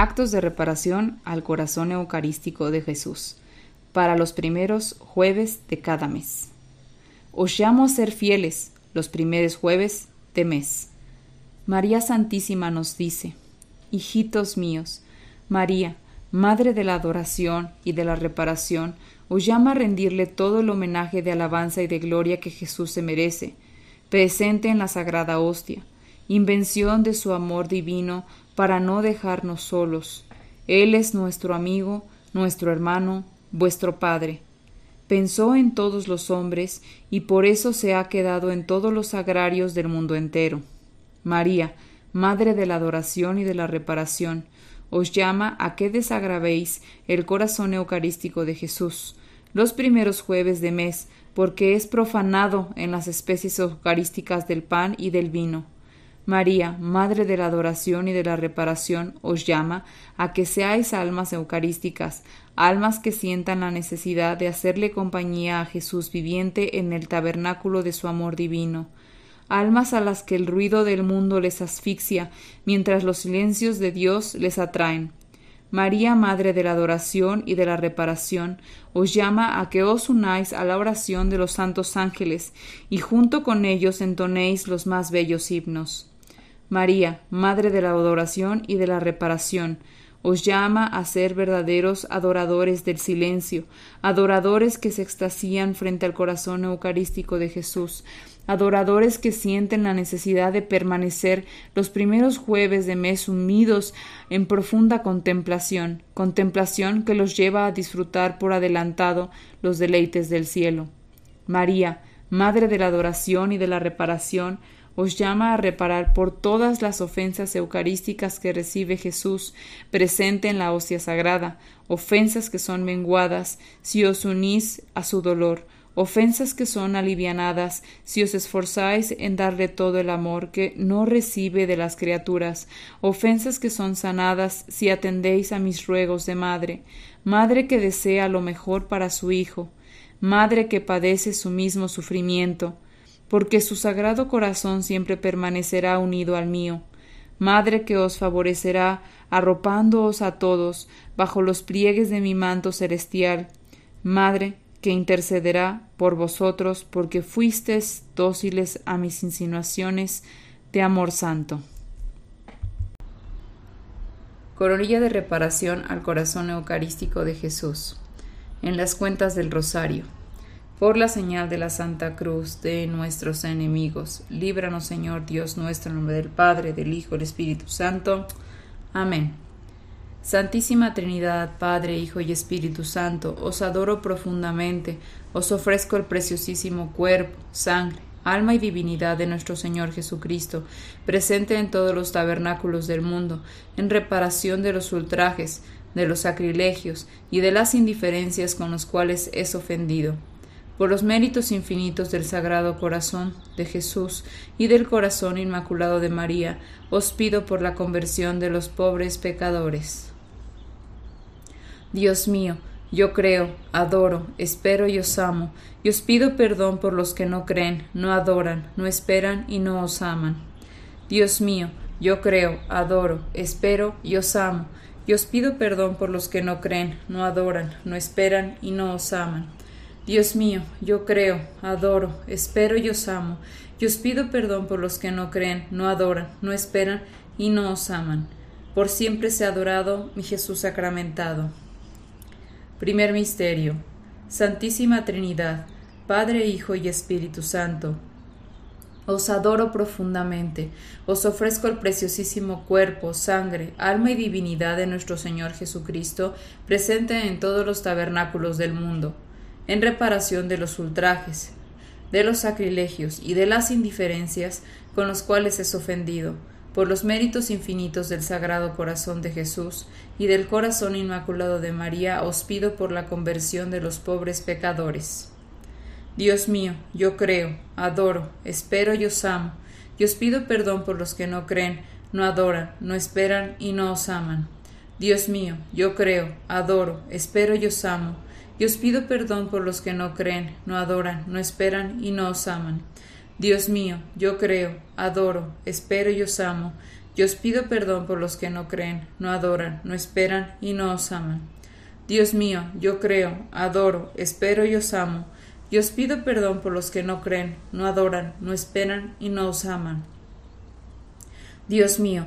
Actos de reparación al corazón eucarístico de Jesús para los primeros jueves de cada mes. Os llamo a ser fieles los primeros jueves de mes. María Santísima nos dice, Hijitos míos, María, Madre de la adoración y de la reparación, os llama a rendirle todo el homenaje de alabanza y de gloria que Jesús se merece, presente en la sagrada hostia, invención de su amor divino para no dejarnos solos. Él es nuestro amigo, nuestro hermano, vuestro Padre. Pensó en todos los hombres y por eso se ha quedado en todos los agrarios del mundo entero. María, Madre de la adoración y de la reparación, os llama a que desagravéis el corazón eucarístico de Jesús los primeros jueves de mes, porque es profanado en las especies eucarísticas del pan y del vino. María, Madre de la adoración y de la reparación, os llama a que seáis almas eucarísticas, almas que sientan la necesidad de hacerle compañía a Jesús viviente en el tabernáculo de su amor divino, almas a las que el ruido del mundo les asfixia, mientras los silencios de Dios les atraen. María, Madre de la adoración y de la reparación, os llama a que os unáis a la oración de los santos ángeles y junto con ellos entonéis los más bellos himnos. María, Madre de la adoración y de la reparación, os llama a ser verdaderos adoradores del silencio, adoradores que se extasían frente al corazón eucarístico de Jesús, adoradores que sienten la necesidad de permanecer los primeros jueves de mes unidos en profunda contemplación, contemplación que los lleva a disfrutar por adelantado los deleites del cielo. María, Madre de la adoración y de la reparación, os llama a reparar por todas las ofensas eucarísticas que recibe Jesús presente en la hostia sagrada, ofensas que son menguadas si os unís a su dolor, ofensas que son alivianadas si os esforzáis en darle todo el amor que no recibe de las criaturas, ofensas que son sanadas si atendéis a mis ruegos de madre, madre que desea lo mejor para su hijo, madre que padece su mismo sufrimiento, porque su sagrado corazón siempre permanecerá unido al mío. Madre que os favorecerá, arropándoos a todos bajo los pliegues de mi manto celestial. Madre que intercederá por vosotros, porque fuisteis dóciles a mis insinuaciones de amor santo. Coronilla de reparación al corazón eucarístico de Jesús. En las cuentas del Rosario por la señal de la Santa Cruz de nuestros enemigos. Líbranos, Señor Dios nuestro, en nombre del Padre, del Hijo, del Espíritu Santo. Amén. Santísima Trinidad, Padre, Hijo y Espíritu Santo, os adoro profundamente, os ofrezco el preciosísimo cuerpo, sangre, alma y divinidad de nuestro Señor Jesucristo, presente en todos los tabernáculos del mundo, en reparación de los ultrajes, de los sacrilegios y de las indiferencias con los cuales es ofendido por los méritos infinitos del Sagrado Corazón de Jesús y del Corazón Inmaculado de María, os pido por la conversión de los pobres pecadores. Dios mío, yo creo, adoro, espero y os amo, y os pido perdón por los que no creen, no adoran, no esperan y no os aman. Dios mío, yo creo, adoro, espero y os amo, y os pido perdón por los que no creen, no adoran, no esperan y no os aman. Dios mío, yo creo, adoro, espero y os amo, y os pido perdón por los que no creen, no adoran, no esperan y no os aman. Por siempre sea adorado mi Jesús sacramentado. Primer Misterio. Santísima Trinidad, Padre, Hijo y Espíritu Santo. Os adoro profundamente, os ofrezco el preciosísimo cuerpo, sangre, alma y divinidad de nuestro Señor Jesucristo, presente en todos los tabernáculos del mundo en reparación de los ultrajes, de los sacrilegios y de las indiferencias con los cuales es ofendido, por los méritos infinitos del Sagrado Corazón de Jesús y del Corazón Inmaculado de María, os pido por la conversión de los pobres pecadores. Dios mío, yo creo, adoro, espero y os amo, y os pido perdón por los que no creen, no adoran, no esperan y no os aman. Dios mío, yo creo, adoro, espero y os amo, y os pido perdón por los que no creen, no adoran, no esperan y no os aman. Dios mío, yo creo, adoro, espero y os amo, y os pido perdón por los que no creen, no adoran, no esperan y no os aman. Dios mío, yo creo, adoro, espero y os amo, y os pido perdón por los que no creen, no adoran, no esperan y no os aman. Dios mío,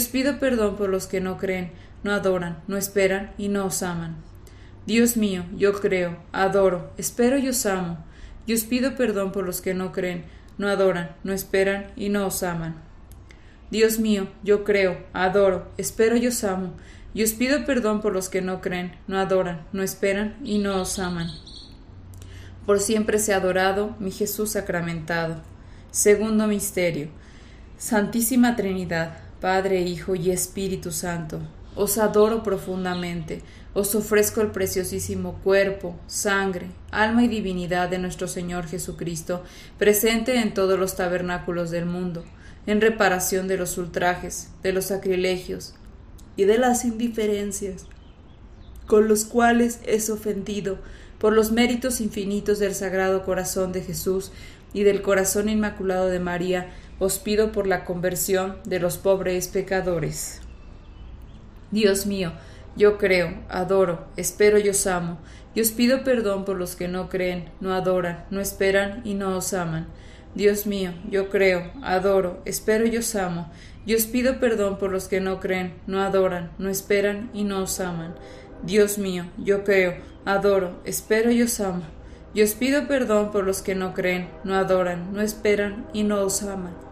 pido perdón por los que no creen, no adoran, no esperan y no os aman. Dios mío, yo creo, adoro, espero y os amo, y os pido perdón por los que no creen, no adoran, no esperan y no os aman. Dios mío, yo creo, adoro, espero y os amo, y os pido perdón por los que no creen, no adoran, no esperan y no os aman. Por siempre sea adorado mi Jesús sacramentado. Segundo misterio. Santísima Trinidad, Padre, Hijo y Espíritu Santo, os adoro profundamente. Os ofrezco el preciosísimo cuerpo, sangre, alma y divinidad de nuestro Señor Jesucristo, presente en todos los tabernáculos del mundo, en reparación de los ultrajes, de los sacrilegios y de las indiferencias con los cuales es ofendido por los méritos infinitos del Sagrado Corazón de Jesús y del Corazón Inmaculado de María, os pido por la conversión de los pobres pecadores. Dios mío, yo creo, adoro, espero y os amo, y os pido perdón por los que no creen, no adoran, no esperan y no os aman. Dios mío, yo creo, adoro, espero y os amo, y os pido perdón por los que no creen, no adoran, no esperan y no os aman. Dios mío, yo creo, adoro, espero y os amo, y os pido perdón por los que no creen, no adoran, no esperan y no os aman.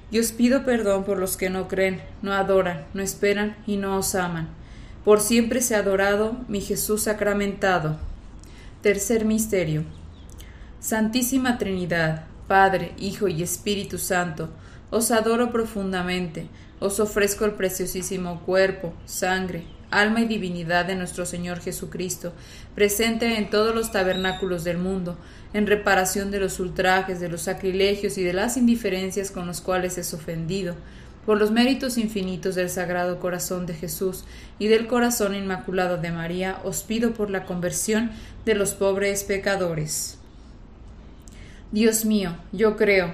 y os pido perdón por los que no creen, no adoran, no esperan y no os aman. Por siempre sea adorado mi Jesús sacramentado. Tercer misterio. Santísima Trinidad, Padre, Hijo y Espíritu Santo, os adoro profundamente, os ofrezco el preciosísimo cuerpo, sangre, alma y divinidad de nuestro Señor Jesucristo, presente en todos los tabernáculos del mundo, en reparación de los ultrajes, de los sacrilegios y de las indiferencias con los cuales es ofendido, por los méritos infinitos del Sagrado Corazón de Jesús y del Corazón Inmaculado de María, os pido por la conversión de los pobres pecadores. Dios mío, yo creo,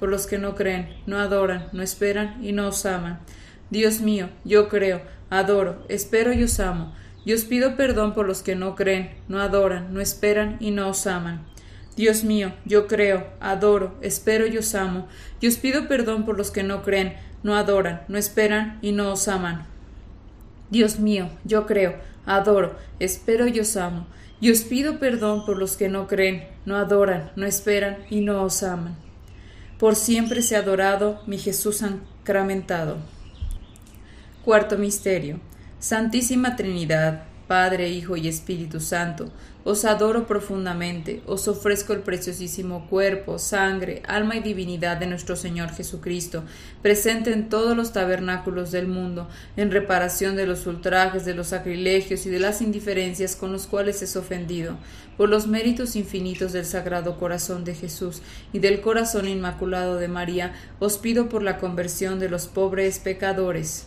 por los que no creen, no adoran, no esperan y no os aman. Dios mío, yo creo, adoro, espero y os amo, y os pido perdón por los que no creen, no adoran, no esperan y no os aman. Dios mío, yo creo, adoro, espero y os amo, y os pido perdón por los que no creen, no adoran, no esperan y no os aman. Dios mío, yo creo, adoro, espero y os amo, y os pido perdón por los que no creen, no adoran, no esperan y no os aman. Por siempre sea adorado mi Jesús sacramentado. Cuarto Misterio. Santísima Trinidad, Padre, Hijo y Espíritu Santo, os adoro profundamente, os ofrezco el preciosísimo cuerpo, sangre, alma y divinidad de nuestro Señor Jesucristo, presente en todos los tabernáculos del mundo, en reparación de los ultrajes, de los sacrilegios y de las indiferencias con los cuales es ofendido, por los méritos infinitos del Sagrado Corazón de Jesús y del Corazón Inmaculado de María, os pido por la conversión de los pobres pecadores.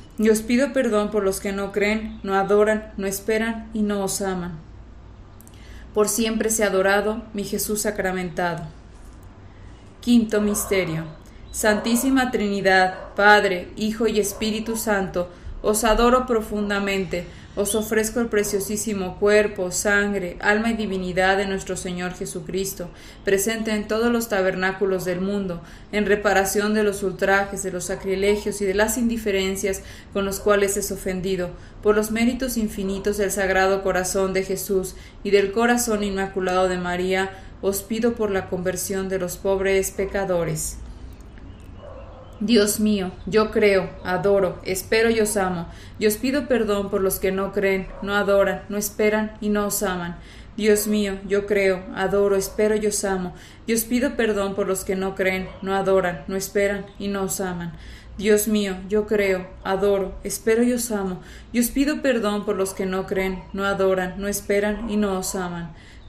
y os pido perdón por los que no creen, no adoran, no esperan y no os aman. Por siempre sea adorado mi Jesús sacramentado. Quinto Misterio. Santísima Trinidad, Padre, Hijo y Espíritu Santo, os adoro profundamente os ofrezco el preciosísimo cuerpo, sangre, alma y divinidad de nuestro Señor Jesucristo, presente en todos los tabernáculos del mundo, en reparación de los ultrajes, de los sacrilegios y de las indiferencias con los cuales es ofendido, por los méritos infinitos del Sagrado Corazón de Jesús y del Corazón Inmaculado de María, os pido por la conversión de los pobres pecadores. Dios mío, yo creo, adoro, espero y os amo, y os pido perdón por los que no creen, no adoran, no esperan y no os aman. Dios mío, yo creo, adoro, espero y os amo, y os pido perdón por los que no creen, no adoran, no esperan y no os aman. Dios mío, yo creo, adoro, espero y os amo, y os pido perdón por los que no creen, no adoran, no esperan y no os aman.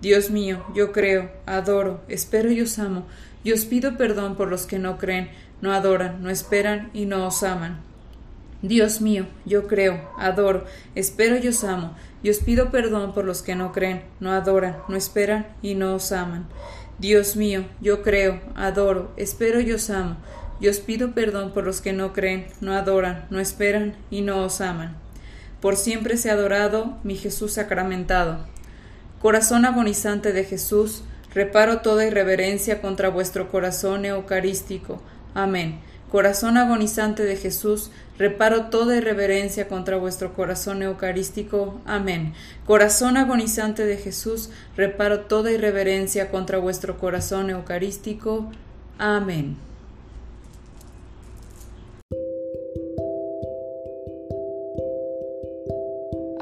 Dios mío, yo creo, adoro, espero y os amo, y os pido perdón por los que no creen, no adoran, no esperan y no os aman. Dios mío, yo creo, adoro, espero y os amo, y os pido perdón por los que no creen, no adoran, no esperan y no os aman. Dios mío, yo creo, adoro, espero y os amo, y os pido perdón por los que no creen, no adoran, no esperan y no os aman. Por siempre sea adorado mi Jesús sacramentado. Corazón agonizante de Jesús, reparo toda irreverencia contra vuestro corazón eucarístico. Amén. Corazón agonizante de Jesús, reparo toda irreverencia contra vuestro corazón eucarístico. Amén. Corazón agonizante de Jesús, reparo toda irreverencia contra vuestro corazón eucarístico. Amén.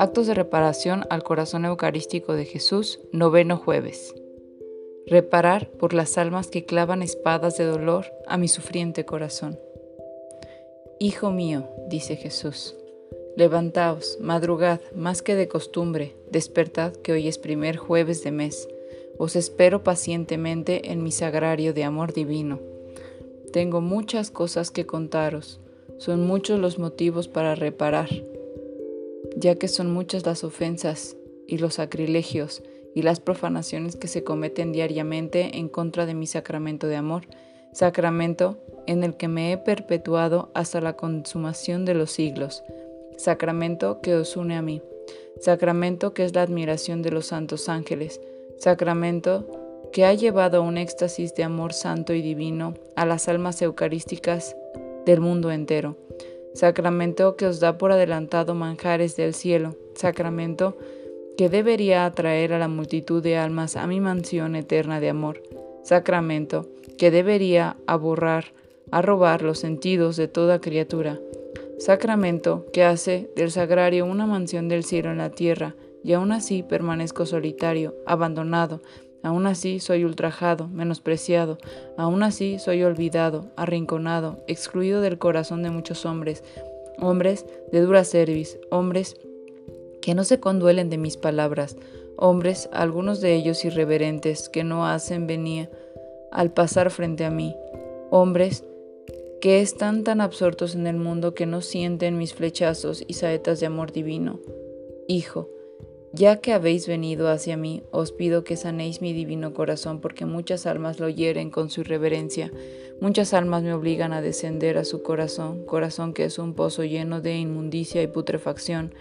Actos de reparación al corazón eucarístico de Jesús, noveno jueves. Reparar por las almas que clavan espadas de dolor a mi sufriente corazón. Hijo mío, dice Jesús, levantaos, madrugad, más que de costumbre, despertad que hoy es primer jueves de mes. Os espero pacientemente en mi sagrario de amor divino. Tengo muchas cosas que contaros, son muchos los motivos para reparar ya que son muchas las ofensas y los sacrilegios y las profanaciones que se cometen diariamente en contra de mi sacramento de amor, sacramento en el que me he perpetuado hasta la consumación de los siglos, sacramento que os une a mí, sacramento que es la admiración de los santos ángeles, sacramento que ha llevado un éxtasis de amor santo y divino a las almas eucarísticas del mundo entero, sacramento que os da por adelantado manjares del cielo, sacramento que debería atraer a la multitud de almas a mi mansión eterna de amor, sacramento que debería aborrar, robar los sentidos de toda criatura, sacramento que hace del sagrario una mansión del cielo en la tierra, y aún así permanezco solitario, abandonado, Aún así soy ultrajado, menospreciado, aún así soy olvidado, arrinconado, excluido del corazón de muchos hombres, hombres de dura cerviz, hombres que no se conduelen de mis palabras, hombres, algunos de ellos irreverentes, que no hacen venir al pasar frente a mí, hombres que están tan absortos en el mundo que no sienten mis flechazos y saetas de amor divino. Hijo, ya que habéis venido hacia mí, os pido que sanéis mi divino corazón, porque muchas almas lo hieren con su irreverencia. Muchas almas me obligan a descender a su corazón, corazón que es un pozo lleno de inmundicia y putrefacción.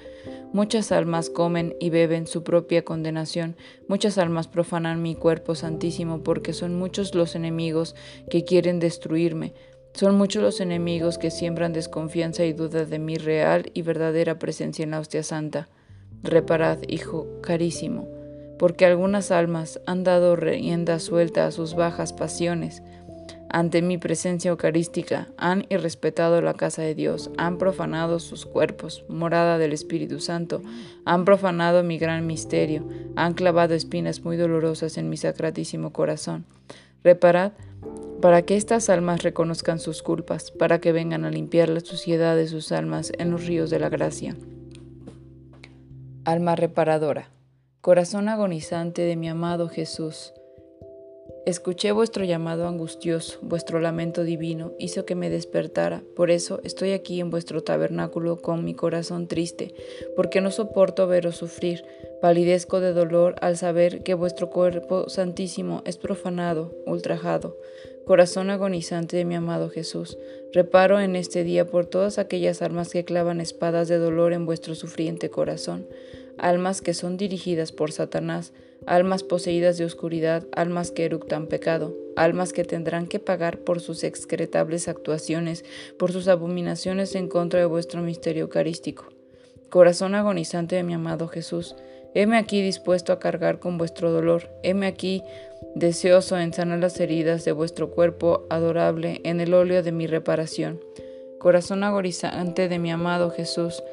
Muchas almas comen y beben su propia condenación. Muchas almas profanan mi cuerpo santísimo, porque son muchos los enemigos que quieren destruirme. Son muchos los enemigos que siembran desconfianza y duda de mi real y verdadera presencia en la hostia santa. Reparad, Hijo carísimo, porque algunas almas han dado rienda suelta a sus bajas pasiones. Ante mi presencia eucarística han irrespetado la casa de Dios, han profanado sus cuerpos, morada del Espíritu Santo, han profanado mi gran misterio, han clavado espinas muy dolorosas en mi sacratísimo corazón. Reparad para que estas almas reconozcan sus culpas, para que vengan a limpiar la suciedad de sus almas en los ríos de la gracia. Alma reparadora, corazón agonizante de mi amado Jesús, escuché vuestro llamado angustioso, vuestro lamento divino hizo que me despertara, por eso estoy aquí en vuestro tabernáculo con mi corazón triste, porque no soporto veros sufrir, palidezco de dolor al saber que vuestro cuerpo santísimo es profanado, ultrajado. Corazón agonizante de mi amado Jesús, reparo en este día por todas aquellas almas que clavan espadas de dolor en vuestro sufriente corazón, almas que son dirigidas por Satanás, almas poseídas de oscuridad, almas que eructan pecado, almas que tendrán que pagar por sus excretables actuaciones, por sus abominaciones en contra de vuestro misterio eucarístico. Corazón agonizante de mi amado Jesús, heme aquí dispuesto a cargar con vuestro dolor, heme aquí deseoso en sanar las heridas de vuestro cuerpo adorable en el óleo de mi reparación. Corazón agonizante de mi amado Jesús,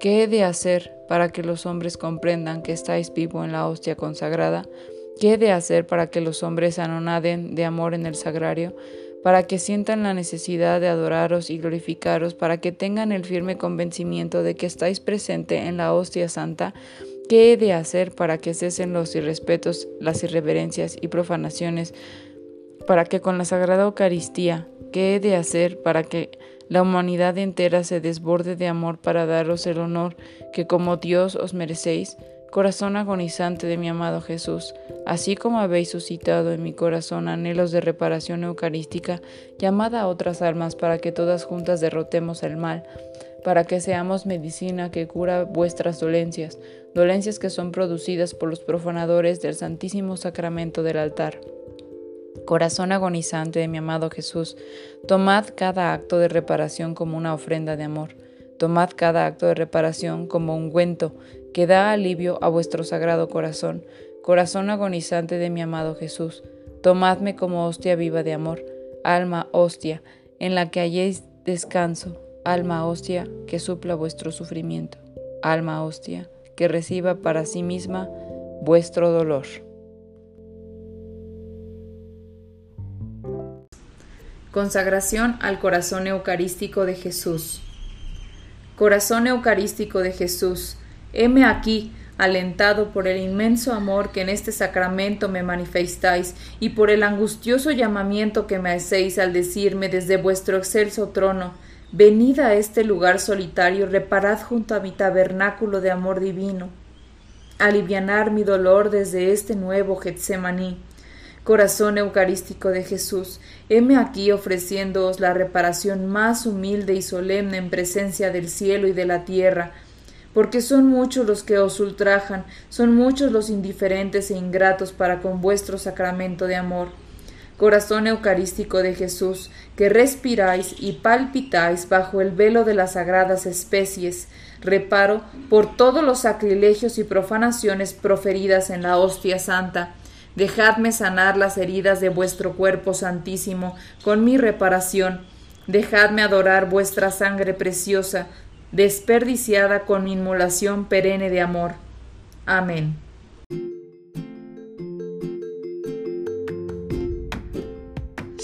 ¿qué he de hacer para que los hombres comprendan que estáis vivo en la hostia consagrada? ¿Qué he de hacer para que los hombres anonaden de amor en el sagrario? para que sientan la necesidad de adoraros y glorificaros, para que tengan el firme convencimiento de que estáis presente en la hostia santa, ¿Qué he de hacer para que cesen los irrespetos, las irreverencias y profanaciones? Para que con la Sagrada Eucaristía, ¿qué he de hacer para que la humanidad entera se desborde de amor para daros el honor que como Dios os merecéis? Corazón agonizante de mi amado Jesús, así como habéis suscitado en mi corazón anhelos de reparación eucarística, llamad a otras almas para que todas juntas derrotemos el mal para que seamos medicina que cura vuestras dolencias, dolencias que son producidas por los profanadores del Santísimo Sacramento del altar. Corazón agonizante de mi amado Jesús, tomad cada acto de reparación como una ofrenda de amor. Tomad cada acto de reparación como un ungüento que da alivio a vuestro sagrado corazón. Corazón agonizante de mi amado Jesús, tomadme como hostia viva de amor, alma hostia, en la que halléis descanso, alma hostia que supla vuestro sufrimiento, alma hostia que reciba para sí misma vuestro dolor. Consagración al corazón eucarístico de Jesús. Corazón eucarístico de Jesús, heme aquí, alentado por el inmenso amor que en este sacramento me manifestáis y por el angustioso llamamiento que me hacéis al decirme desde vuestro excelso trono, venid a este lugar solitario, reparad junto a mi tabernáculo de amor divino, alivianar mi dolor desde este nuevo Getsemaní Corazón Eucarístico de Jesús, heme aquí ofreciéndoos la reparación más humilde y solemne en presencia del cielo y de la tierra, porque son muchos los que os ultrajan, son muchos los indiferentes e ingratos para con vuestro sacramento de amor. Corazón Eucarístico de Jesús, que respiráis y palpitáis bajo el velo de las sagradas especies, reparo por todos los sacrilegios y profanaciones proferidas en la hostia santa, Dejadme sanar las heridas de vuestro cuerpo santísimo con mi reparación. Dejadme adorar vuestra sangre preciosa, desperdiciada con mi inmolación perenne de amor. Amén.